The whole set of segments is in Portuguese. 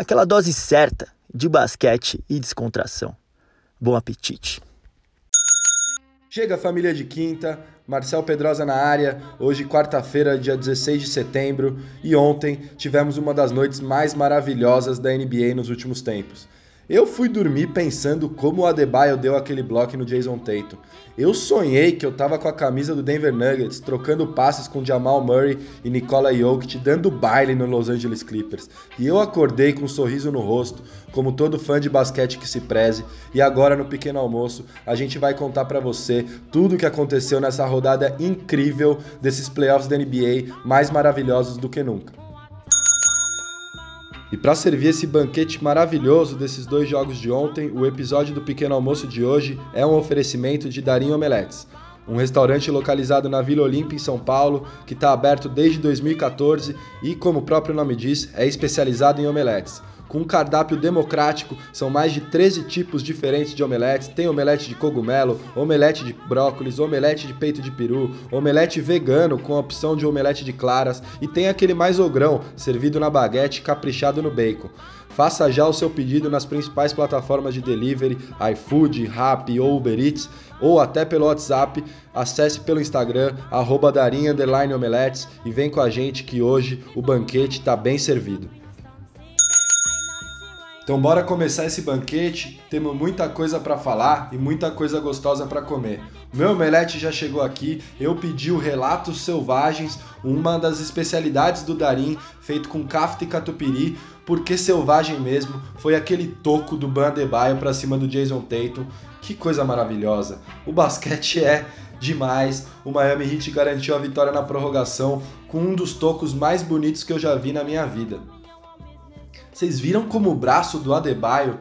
Aquela dose certa de basquete e descontração. Bom apetite. Chega família de quinta, Marcel Pedrosa na área, hoje quarta-feira, dia 16 de setembro, e ontem tivemos uma das noites mais maravilhosas da NBA nos últimos tempos. Eu fui dormir pensando como o Adebayo deu aquele bloco no Jason Tatum. Eu sonhei que eu tava com a camisa do Denver Nuggets, trocando passes com Jamal Murray e Nikola Jokic, dando baile no Los Angeles Clippers. E eu acordei com um sorriso no rosto, como todo fã de basquete que se preze. E agora no pequeno almoço, a gente vai contar para você tudo o que aconteceu nessa rodada incrível desses playoffs da NBA mais maravilhosos do que nunca. E para servir esse banquete maravilhoso desses dois jogos de ontem, o episódio do Pequeno Almoço de hoje é um oferecimento de Darim Omeletes, um restaurante localizado na Vila Olímpia, em São Paulo, que está aberto desde 2014 e, como o próprio nome diz, é especializado em omeletes com um cardápio democrático, são mais de 13 tipos diferentes de omeletes. Tem omelete de cogumelo, omelete de brócolis, omelete de peito de peru, omelete vegano com a opção de omelete de claras e tem aquele mais ogrão, servido na baguete caprichado no bacon. Faça já o seu pedido nas principais plataformas de delivery, iFood, Rappi ou Uber Eats, ou até pelo WhatsApp. Acesse pelo Instagram, arroba Omeletes e vem com a gente que hoje o banquete está bem servido. Então bora começar esse banquete. Temos muita coisa para falar e muita coisa gostosa para comer. Meu omelete já chegou aqui. Eu pedi o Relatos Selvagens, uma das especialidades do Darim, feito com kafta e catupiry, porque selvagem mesmo. Foi aquele toco do Bandebaio para cima do Jason Tatum. Que coisa maravilhosa. O basquete é demais. O Miami Heat garantiu a vitória na prorrogação com um dos tocos mais bonitos que eu já vi na minha vida. Vocês viram como o braço do Adebayo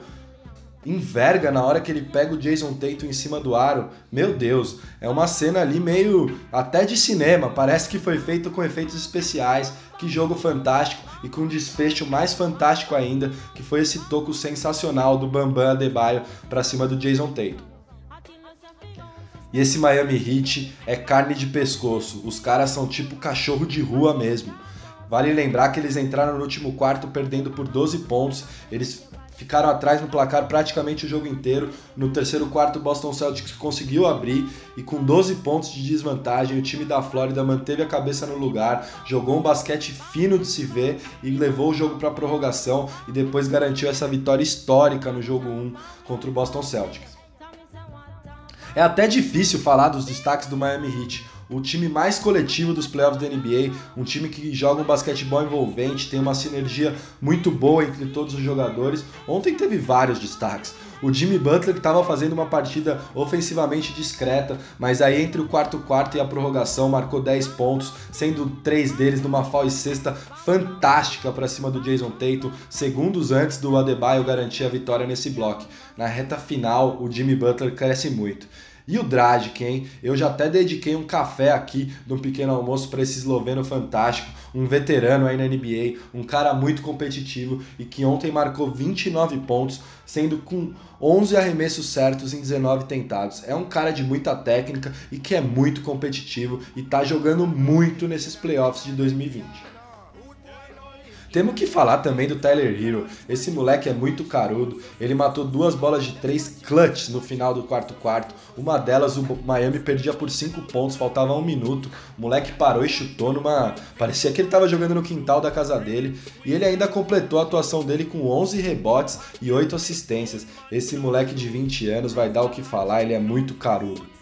enverga na hora que ele pega o Jason Tatum em cima do aro? Meu Deus, é uma cena ali meio até de cinema, parece que foi feito com efeitos especiais. Que jogo fantástico e com um desfecho mais fantástico ainda, que foi esse toco sensacional do Bambam Adebayo para cima do Jason Tatum. E esse Miami Heat é carne de pescoço. Os caras são tipo cachorro de rua mesmo. Vale lembrar que eles entraram no último quarto perdendo por 12 pontos. Eles ficaram atrás no placar praticamente o jogo inteiro. No terceiro quarto, o Boston Celtics conseguiu abrir e com 12 pontos de desvantagem, o time da Flórida manteve a cabeça no lugar, jogou um basquete fino de se ver e levou o jogo para prorrogação e depois garantiu essa vitória histórica no jogo 1 contra o Boston Celtics. É até difícil falar dos destaques do Miami Heat o time mais coletivo dos playoffs da NBA, um time que joga um basquetebol envolvente, tem uma sinergia muito boa entre todos os jogadores. Ontem teve vários destaques. O Jimmy Butler que estava fazendo uma partida ofensivamente discreta, mas aí entre o quarto quarto e a prorrogação marcou 10 pontos, sendo três deles numa foul e cesta fantástica para cima do Jason Tatum, segundos antes do Adebayo garantir a vitória nesse bloco. Na reta final, o Jimmy Butler cresce muito. E o Dragic, hein? Eu já até dediquei um café aqui no pequeno almoço para esse esloveno fantástico, um veterano aí na NBA, um cara muito competitivo e que ontem marcou 29 pontos, sendo com 11 arremessos certos em 19 tentados. É um cara de muita técnica e que é muito competitivo e tá jogando muito nesses playoffs de 2020. Temos que falar também do Tyler Hero. Esse moleque é muito carudo. Ele matou duas bolas de três clutch no final do quarto quarto. Uma delas o Miami perdia por cinco pontos, faltava um minuto. O moleque parou e chutou numa. Parecia que ele estava jogando no quintal da casa dele. E ele ainda completou a atuação dele com 11 rebotes e 8 assistências. Esse moleque de 20 anos vai dar o que falar, ele é muito carudo.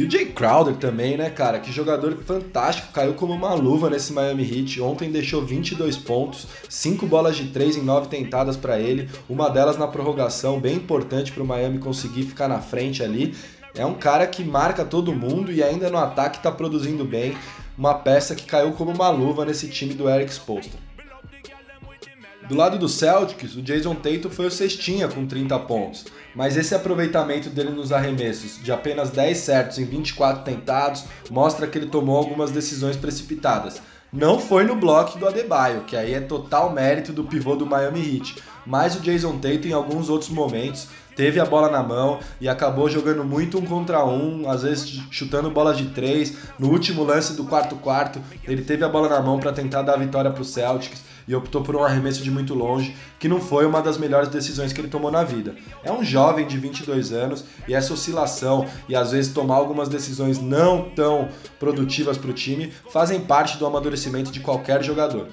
E o Jay Crowder também, né, cara? Que jogador fantástico, caiu como uma luva nesse Miami Heat. Ontem deixou 22 pontos, 5 bolas de 3 em 9 tentadas para ele, uma delas na prorrogação, bem importante para o Miami conseguir ficar na frente ali. É um cara que marca todo mundo e ainda no ataque está produzindo bem. Uma peça que caiu como uma luva nesse time do Eric Spoelstra. Do lado do Celtics, o Jason Tatum foi o cestinha com 30 pontos, mas esse aproveitamento dele nos arremessos de apenas 10 certos em 24 tentados mostra que ele tomou algumas decisões precipitadas. Não foi no bloco do Adebayo, que aí é total mérito do pivô do Miami Heat, mas o Jason Tatum em alguns outros momentos teve a bola na mão e acabou jogando muito um contra um, às vezes chutando bolas de três. No último lance do quarto quarto, ele teve a bola na mão para tentar dar a vitória para o Celtics e optou por um arremesso de muito longe, que não foi uma das melhores decisões que ele tomou na vida. É um jovem de 22 anos e essa oscilação e às vezes tomar algumas decisões não tão produtivas para o time fazem parte do amadurecimento de qualquer jogador.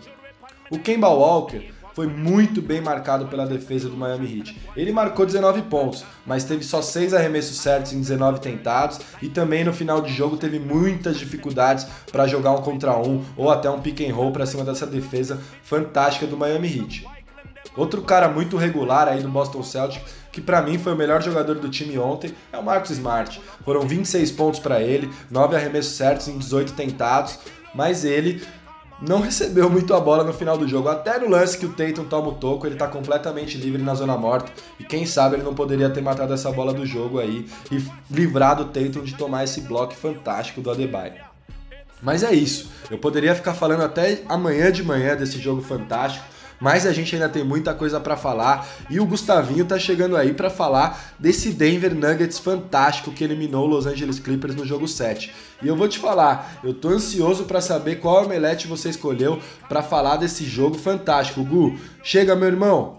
O Kemba Walker foi muito bem marcado pela defesa do Miami Heat. Ele marcou 19 pontos, mas teve só 6 arremessos certos em 19 tentados e também no final de jogo teve muitas dificuldades para jogar um contra um ou até um pick and roll para cima dessa defesa fantástica do Miami Heat. Outro cara muito regular aí do Boston Celtics, que para mim foi o melhor jogador do time ontem, é o Marcus Smart. Foram 26 pontos para ele, 9 arremessos certos em 18 tentados, mas ele não recebeu muito a bola no final do jogo. Até no lance que o Tatum toma o toco, ele tá completamente livre na zona morta. E quem sabe ele não poderia ter matado essa bola do jogo aí e livrado o Tatum de tomar esse bloco fantástico do Adebayo. Mas é isso. Eu poderia ficar falando até amanhã de manhã desse jogo fantástico mas a gente ainda tem muita coisa para falar e o Gustavinho tá chegando aí para falar desse Denver Nuggets fantástico que eliminou o Los Angeles Clippers no jogo 7. E eu vou te falar, eu tô ansioso para saber qual omelete você escolheu para falar desse jogo fantástico. Gu, chega meu irmão.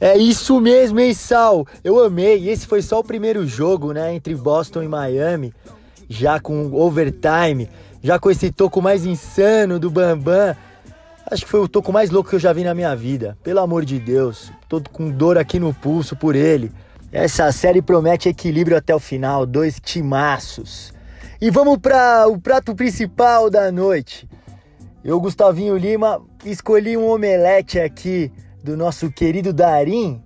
É isso mesmo, hein, Sal? Eu amei. Esse foi só o primeiro jogo, né, entre Boston e Miami, já com overtime já com esse toco mais insano do Bambam. Acho que foi o toco mais louco que eu já vi na minha vida. Pelo amor de Deus. Tô com dor aqui no pulso por ele. Essa série promete equilíbrio até o final. Dois timaços. E vamos para o prato principal da noite. Eu, Gustavinho Lima, escolhi um omelete aqui do nosso querido Darim,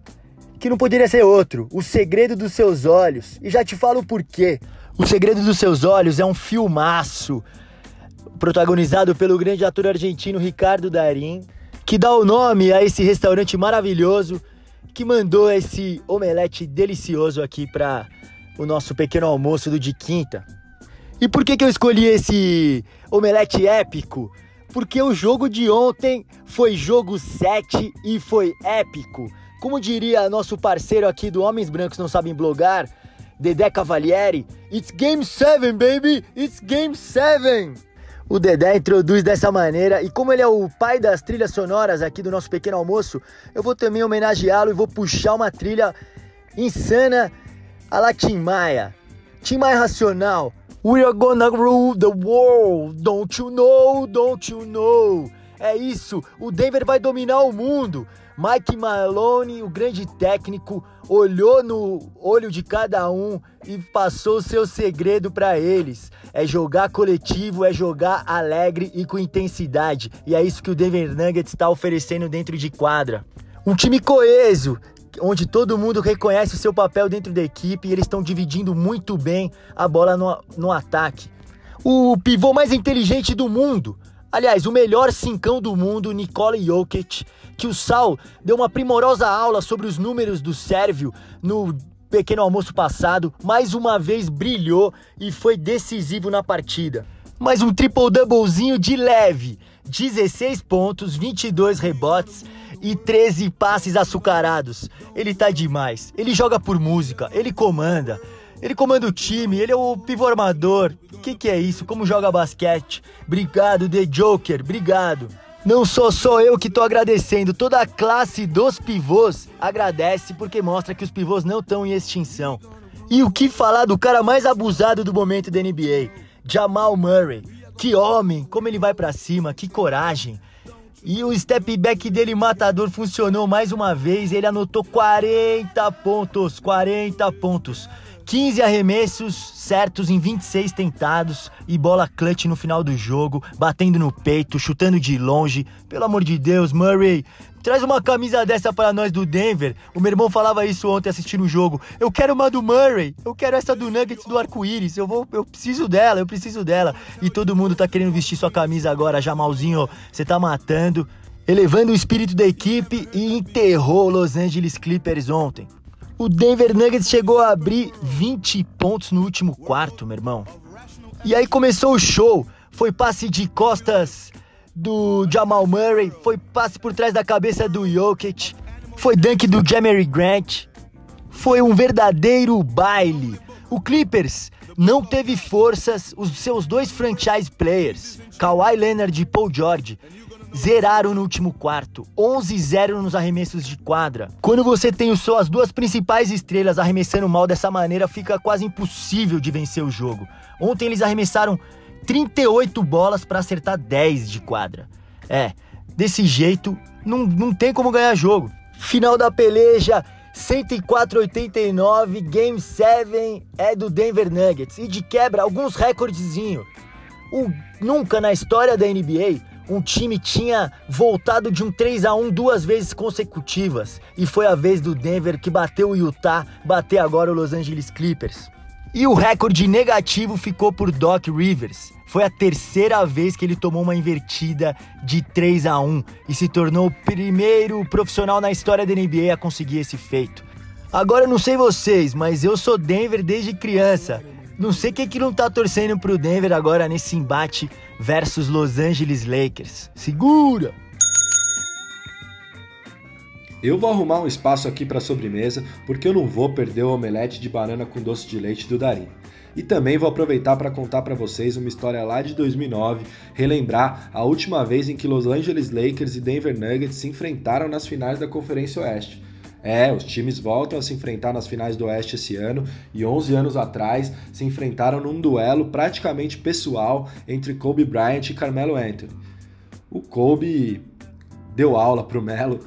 que não poderia ser outro. O Segredo dos Seus Olhos. E já te falo o porquê. O Segredo dos Seus Olhos é um filmaço protagonizado pelo grande ator argentino Ricardo Darim, que dá o nome a esse restaurante maravilhoso que mandou esse omelete delicioso aqui para o nosso pequeno almoço do de quinta. E por que, que eu escolhi esse omelete épico? Porque o jogo de ontem foi jogo 7 e foi épico. Como diria nosso parceiro aqui do Homens Brancos Não Sabem Blogar, Dedé Cavalieri, It's Game 7, baby! It's Game 7! o Dedé introduz dessa maneira e como ele é o pai das trilhas sonoras aqui do nosso pequeno almoço, eu vou também homenageá-lo e vou puxar uma trilha insana a la Tim Maia. Tim Maia Racional. We are gonna rule the world, don't you know, don't you know. É isso, o Denver vai dominar o mundo. Mike Malone, o grande técnico, olhou no olho de cada um e passou o seu segredo para eles. É jogar coletivo, é jogar alegre e com intensidade. E é isso que o Denver Nuggets está oferecendo dentro de quadra. Um time coeso, onde todo mundo reconhece o seu papel dentro da equipe e eles estão dividindo muito bem a bola no, no ataque. O pivô mais inteligente do mundo, aliás, o melhor cincão do mundo, Nikola Jokic, que o Sal deu uma primorosa aula sobre os números do Sérvio no pequeno almoço passado, mais uma vez brilhou e foi decisivo na partida. Mais um triple-doublezinho de leve, 16 pontos, 22 rebotes e 13 passes açucarados. Ele tá demais. Ele joga por música, ele comanda. Ele comanda o time, ele é o pivô armador. O que, que é isso? Como joga basquete? Obrigado, The Joker, obrigado. Não sou só eu que tô agradecendo, toda a classe dos pivôs agradece porque mostra que os pivôs não estão em extinção. E o que falar do cara mais abusado do momento da NBA, Jamal Murray. Que homem, como ele vai para cima, que coragem. E o step back dele matador funcionou mais uma vez, ele anotou 40 pontos, 40 pontos. 15 arremessos certos em 26 tentados e bola clutch no final do jogo, batendo no peito, chutando de longe. Pelo amor de Deus, Murray, traz uma camisa dessa para nós do Denver. O meu irmão falava isso ontem assistindo o jogo. Eu quero uma do Murray, eu quero essa do Nuggets do arco-íris. Eu vou, eu preciso dela, eu preciso dela. E todo mundo tá querendo vestir sua camisa agora, Jamalzinho, você tá matando. Elevando o espírito da equipe e enterrou Los Angeles Clippers ontem. O Denver Nuggets chegou a abrir 20 pontos no último quarto, meu irmão. E aí começou o show. Foi passe de costas do Jamal Murray, foi passe por trás da cabeça do Jokic, foi dunk do Jeremy Grant. Foi um verdadeiro baile. O Clippers não teve forças, os seus dois franchise players, Kawhi Leonard e Paul George, zeraram no último quarto, 11-0 nos arremessos de quadra. Quando você tem só as duas principais estrelas arremessando mal dessa maneira, fica quase impossível de vencer o jogo. Ontem eles arremessaram 38 bolas para acertar 10 de quadra. É, desse jeito não, não tem como ganhar jogo. Final da peleja, 104-89, Game 7 é do Denver Nuggets. E de quebra, alguns recordezinhos. nunca na história da NBA um time tinha voltado de um 3 a 1 duas vezes consecutivas e foi a vez do Denver que bateu o Utah, bater agora o Los Angeles Clippers. E o recorde negativo ficou por Doc Rivers. Foi a terceira vez que ele tomou uma invertida de 3 a 1 e se tornou o primeiro profissional na história da NBA a conseguir esse feito. Agora eu não sei vocês, mas eu sou Denver desde criança. Não sei quem que não tá torcendo pro Denver agora nesse embate versus Los Angeles Lakers. Segura! Eu vou arrumar um espaço aqui para sobremesa, porque eu não vou perder o omelete de banana com doce de leite do Darim. E também vou aproveitar para contar para vocês uma história lá de 2009, relembrar a última vez em que Los Angeles Lakers e Denver Nuggets se enfrentaram nas finais da Conferência Oeste. É, os times voltam a se enfrentar nas finais do Oeste esse ano e 11 anos atrás se enfrentaram num duelo praticamente pessoal entre Kobe Bryant e Carmelo Anthony. O Kobe deu aula pro Melo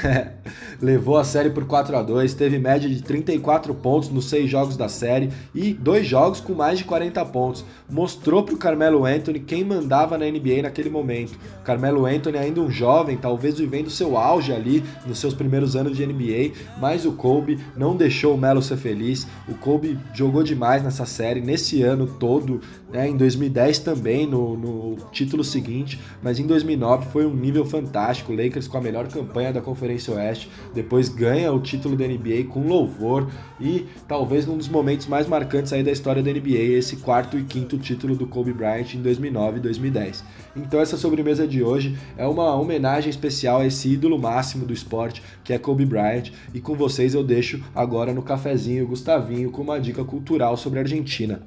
levou a série por 4 a 2 teve média de 34 pontos nos seis jogos da série e dois jogos com mais de 40 pontos. Mostrou para o Carmelo Anthony quem mandava na NBA naquele momento. Carmelo Anthony ainda um jovem, talvez vivendo seu auge ali nos seus primeiros anos de NBA, mas o Kobe não deixou o Melo ser feliz. O Kobe jogou demais nessa série, nesse ano todo, né, em 2010 também, no, no título seguinte, mas em 2009 foi um nível fantástico. Lakers com a melhor campanha da Conferência Oeste, depois ganha o título da NBA com louvor e talvez um dos momentos mais marcantes aí da história da NBA, esse quarto e quinto título do Kobe Bryant em 2009 e 2010. Então essa sobremesa de hoje é uma homenagem especial a esse ídolo máximo do esporte, que é Kobe Bryant, e com vocês eu deixo agora no cafezinho Gustavinho com uma dica cultural sobre a Argentina.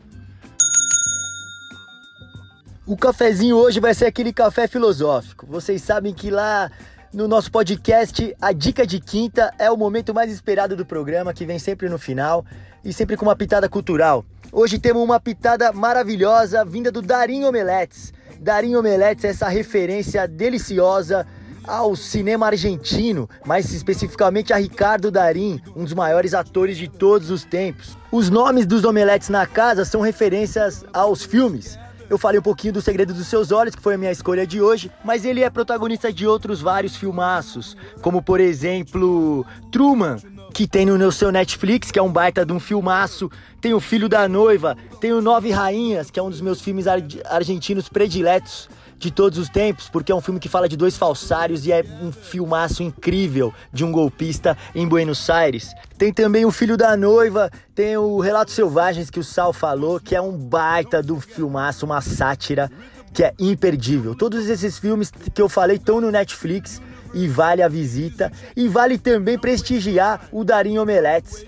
O cafezinho hoje vai ser aquele café filosófico. Vocês sabem que lá no nosso podcast, a dica de quinta é o momento mais esperado do programa, que vem sempre no final e sempre com uma pitada cultural. Hoje temos uma pitada maravilhosa vinda do Darim Omeletes. Darim Omeletes é essa referência deliciosa ao cinema argentino, mais especificamente a Ricardo Darim, um dos maiores atores de todos os tempos. Os nomes dos omeletes na casa são referências aos filmes. Eu falei um pouquinho do Segredo dos Seus Olhos, que foi a minha escolha de hoje, mas ele é protagonista de outros vários filmaços, como por exemplo Truman, que tem no seu Netflix, que é um baita de um filmaço. Tem o Filho da Noiva, tem o Nove Rainhas, que é um dos meus filmes argentinos prediletos de todos os tempos, porque é um filme que fala de dois falsários e é um filmaço incrível de um golpista em Buenos Aires. Tem também o Filho da Noiva, tem o Relatos Selvagens que o Sal falou, que é um baita do filmaço, uma sátira que é imperdível. Todos esses filmes que eu falei estão no Netflix e vale a visita. E vale também prestigiar o Darim Omeletes,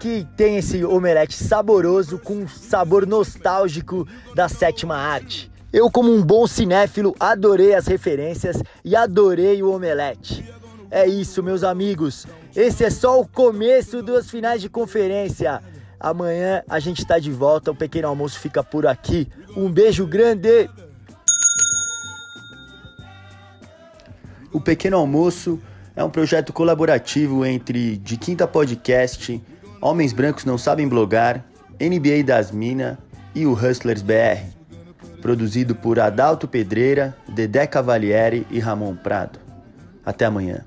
que tem esse omelete saboroso com sabor nostálgico da sétima arte. Eu, como um bom cinéfilo, adorei as referências e adorei o omelete. É isso, meus amigos. Esse é só o começo das finais de conferência. Amanhã a gente está de volta. O pequeno almoço fica por aqui. Um beijo grande. O Pequeno Almoço é um projeto colaborativo entre De Quinta Podcast, Homens Brancos Não Sabem Blogar NBA das Minas e o Hustlers BR. Produzido por Adalto Pedreira, Dedé Cavalieri e Ramon Prado. Até amanhã.